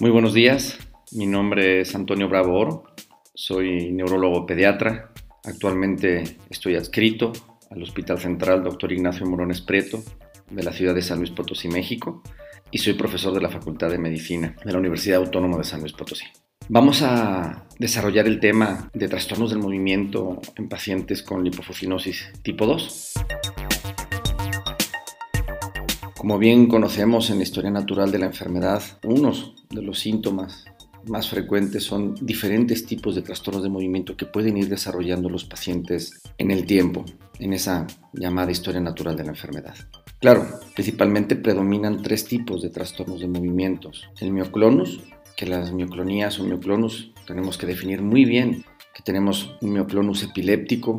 Muy buenos días, mi nombre es Antonio Bravo Oro, soy neurólogo pediatra, actualmente estoy adscrito al Hospital Central Dr. Ignacio Morones Preto de la ciudad de San Luis Potosí, México, y soy profesor de la Facultad de Medicina de la Universidad Autónoma de San Luis Potosí. Vamos a desarrollar el tema de trastornos del movimiento en pacientes con lipofuscinosis tipo 2. Como bien conocemos en la historia natural de la enfermedad, unos de los síntomas más frecuentes son diferentes tipos de trastornos de movimiento que pueden ir desarrollando los pacientes en el tiempo, en esa llamada historia natural de la enfermedad. Claro, principalmente predominan tres tipos de trastornos de movimientos. El mioclonus, que las mioclonías o mioclonus tenemos que definir muy bien, que tenemos un mioclonus epiléptico,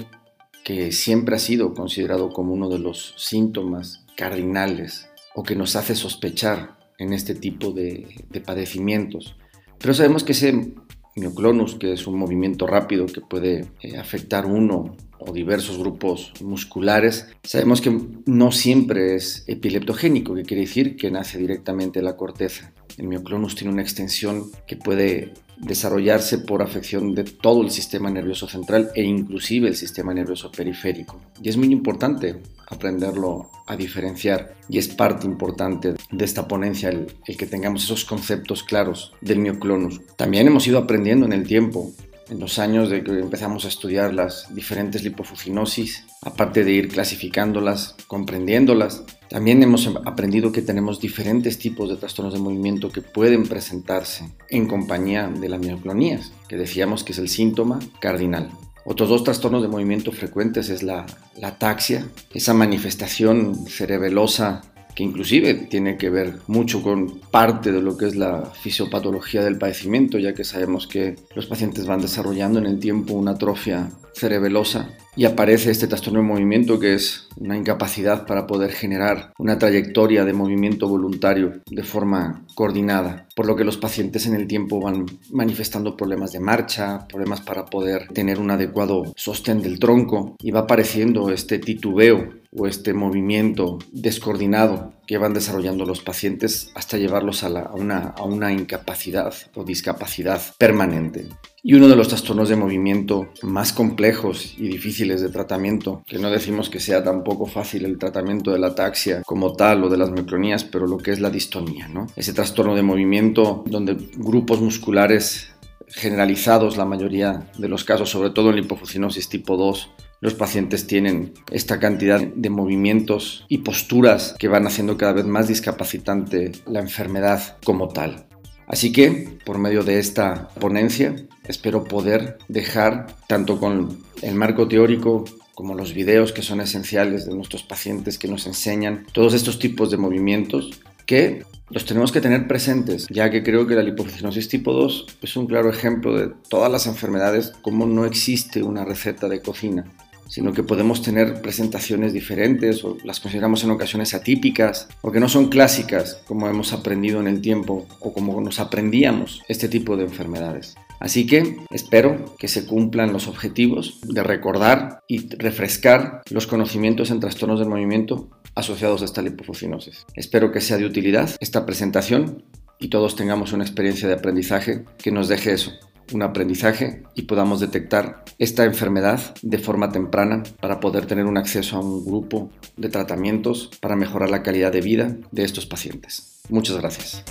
que siempre ha sido considerado como uno de los síntomas cardinales o que nos hace sospechar en este tipo de, padecimientos. Pero sabemos que ese mioclonus, que es un movimiento rápido que puede eh, afectar uno o diversos grupos musculares, sabemos que no siempre es epileptogénico, que quiere decir que nace directamente de la corteza. El mioclonus tiene una extensión que puede desarrollarse por afección de todo el sistema nervioso central e inclusive el sistema nervioso periférico. Y es muy importante aprenderlo a diferenciar y es parte importante de esta ponencia el, el que tengamos esos conceptos claros del mioclonus. También hemos ido aprendiendo en el tiempo en los años de que empezamos a estudiar las diferentes lipofuscinosis, aparte de ir clasificándolas, comprendiéndolas, también hemos aprendido que tenemos diferentes tipos de trastornos de movimiento que pueden presentarse en compañía de las mioclonías, que decíamos que es el síntoma cardinal. Otros dos trastornos de movimiento frecuentes es la, la ataxia, esa manifestación cerebelosa que inclusive tiene que ver mucho con parte de lo que es la fisiopatología del padecimiento, ya que sabemos que los pacientes van desarrollando en el tiempo una atrofia cerebelosa y aparece este trastorno de movimiento que es una incapacidad para poder generar una trayectoria de movimiento voluntario de forma coordinada, por lo que los pacientes en el tiempo van manifestando problemas de marcha, problemas para poder tener un adecuado sostén del tronco y va apareciendo este titubeo o este movimiento descoordinado que van desarrollando los pacientes hasta llevarlos a, una, incapacidad o discapacidad permanente. Y uno de los trastornos de movimiento más complejos y difíciles de tratamiento, que no decimos que sea tampoco fácil el tratamiento de la ataxia como tal o de las micronías, pero lo que es la distonía, ¿no? Ese trastorno de movimiento donde grupos musculares generalizados, la mayoría de los casos, sobre todo en lipofuscinosis tipo 2, los pacientes tienen esta cantidad de movimientos y posturas que van haciendo cada vez más discapacitante la enfermedad como tal. Así que, por medio de esta ponencia, espero poder dejar, tanto con el marco teórico como los videos que son esenciales de nuestros pacientes que nos enseñan todos estos tipos de movimientos que los tenemos que tener presentes, ya que creo que la lipofuscinosis tipo 2 es un claro ejemplo de todas las enfermedades, como no existe una receta de cocina sino que podemos tener presentaciones diferentes o las consideramos en ocasiones atípicas o que no son clásicas como hemos aprendido en el tiempo o como nos aprendíamos este tipo de enfermedades. Así que espero que se cumplan los objetivos de recordar y refrescar los conocimientos en trastornos del movimiento asociados a esta lipofuscinosis. Espero que sea de utilidad esta presentación y todos tengamos una experiencia de aprendizaje que nos deje eso, un aprendizaje y podamos detectar esta enfermedad de forma temprana para poder tener un acceso a un grupo de tratamientos para mejorar la calidad de vida de estos pacientes. Muchas gracias.